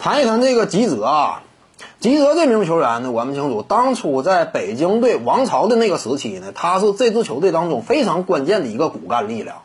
谈一谈这个吉泽啊，吉泽这名球员呢，我们清楚，当初在北京队王朝的那个时期呢，他是这支球队当中非常关键的一个骨干力量。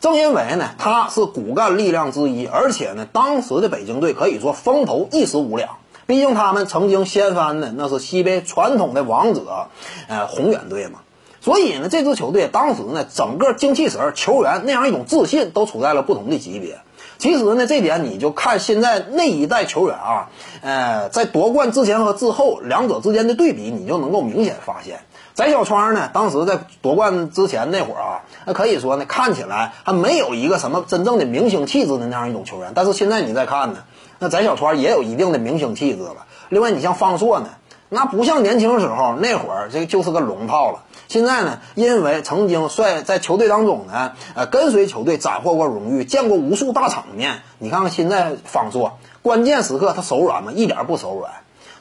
正因为呢，他是骨干力量之一，而且呢，当时的北京队可以说风头一时无两。毕竟他们曾经掀翻的那是西北传统的王者，呃，宏远队嘛。所以呢，这支球队当时呢，整个精气神、球员那样一种自信都处在了不同的级别。其实呢，这点你就看现在那一代球员啊，呃，在夺冠之前和之后两者之间的对比，你就能够明显发现，翟小川呢，当时在夺冠之前那会儿啊，那可以说呢，看起来还没有一个什么真正的明星气质的那样一种球员。但是现在你再看呢，那翟小川也有一定的明星气质了。另外，你像方硕呢，那不像年轻时候那会儿，这就是个龙套了。现在呢，因为曾经率在球队当中呢，呃，跟随球队斩获过荣誉，见过无数大场面。你看看现在方硕，关键时刻他手软吗？一点不手软。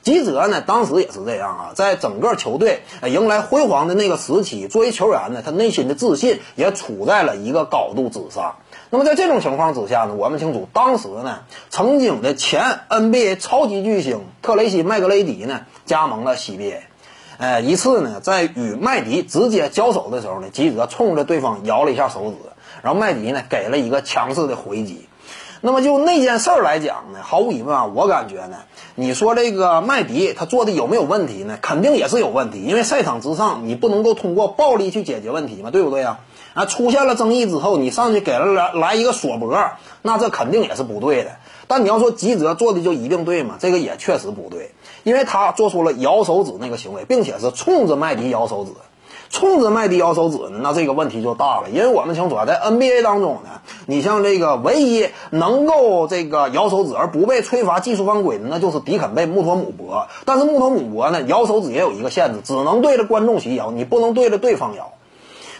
吉泽呢，当时也是这样啊，在整个球队迎来辉煌的那个时期，作为球员呢，他内心的自信也处在了一个高度之上。那么在这种情况之下呢，我们清楚，当时呢，曾经的前 NBA 超级巨星特雷西麦格雷迪呢，加盟了 CBA。呃，一次呢，在与麦迪直接交手的时候呢，吉泽冲着对方摇了一下手指，然后麦迪呢给了一个强势的回击。那么就那件事儿来讲呢，毫无疑问啊，我感觉呢，你说这个麦迪他做的有没有问题呢？肯定也是有问题，因为赛场之上你不能够通过暴力去解决问题嘛，对不对啊？啊，出现了争议之后，你上去给了来来一个锁脖，那这肯定也是不对的。但你要说吉泽做的就一定对吗？这个也确实不对，因为他做出了摇手指那个行为，并且是冲着麦迪摇手指。冲着麦迪摇手指，那这个问题就大了，因为我们清楚啊，在 NBA 当中呢，你像这个唯一能够这个摇手指而不被吹罚技术犯规的，那就是迪肯贝穆托姆博。但是穆托姆博呢，摇手指也有一个限制，只能对着观众席摇，你不能对着对方摇。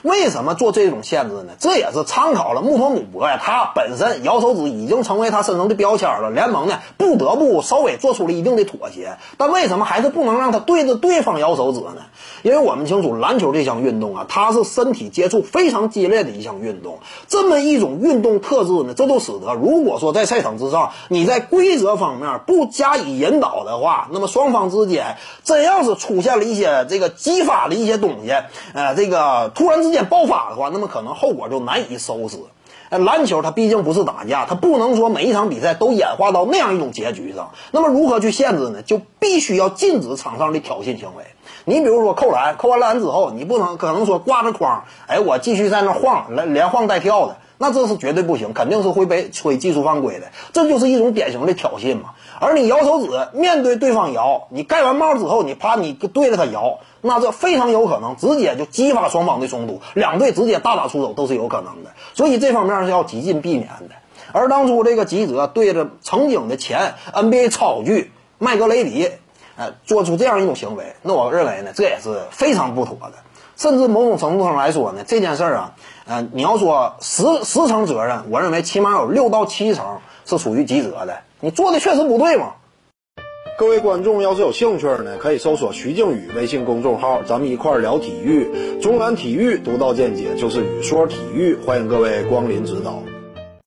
为什么做这种限制呢？这也是参考了穆托姆博呀，他本身摇手指已经成为他身上的标签了。联盟呢不得不稍微做出了一定的妥协，但为什么还是不能让他对着对方摇手指呢？因为我们清楚篮球这项运动啊，它是身体接触非常激烈的一项运动。这么一种运动特质呢，这就使得如果说在赛场之上你在规则方面不加以引导的话，那么双方之间真要是出现了一些这个激发的一些东西，呃，这个突然之间。爆发的话，那么可能后果就难以收拾。篮球它毕竟不是打架，它不能说每一场比赛都演化到那样一种结局上。那么如何去限制呢？就必须要禁止场上的挑衅行为。你比如说扣篮，扣完篮之后，你不能可能说挂着筐，哎，我继续在那晃，连连晃带跳的，那这是绝对不行，肯定是会被吹技术犯规的。这就是一种典型的挑衅嘛。而你摇手指面对对方摇，你盖完帽之后，你啪你对着他摇。那这非常有可能直接就激发双方的冲突，两队直接大打出手都是有可能的，所以这方面是要极尽避免的。而当初这个吉泽对着曾经的前 NBA 超巨麦格雷迪，呃，做出这样一种行为，那我认为呢，这也是非常不妥的。甚至某种程度上来说呢，这件事儿啊，呃，你要说十十成责任，我认为起码有六到七成是属于吉泽的。你做的确实不对嘛。各位观众要是有兴趣呢，可以搜索徐静宇微信公众号，咱们一块儿聊体育。中南体育独到见解就是语说体育，欢迎各位光临指导。